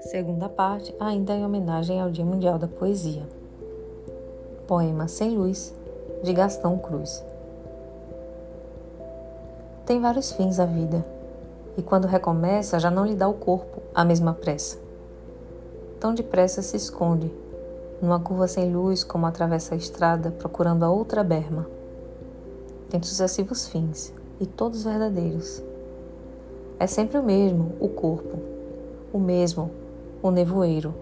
Segunda parte, ainda em homenagem ao Dia Mundial da Poesia. Poema Sem Luz, de Gastão Cruz. Tem vários fins a vida, e quando recomeça já não lhe dá o corpo a mesma pressa. Tão depressa se esconde, numa curva sem luz como atravessa a estrada procurando a outra berma. Tem sucessivos fins, e todos verdadeiros. É sempre o mesmo, o corpo, o mesmo, o nevoeiro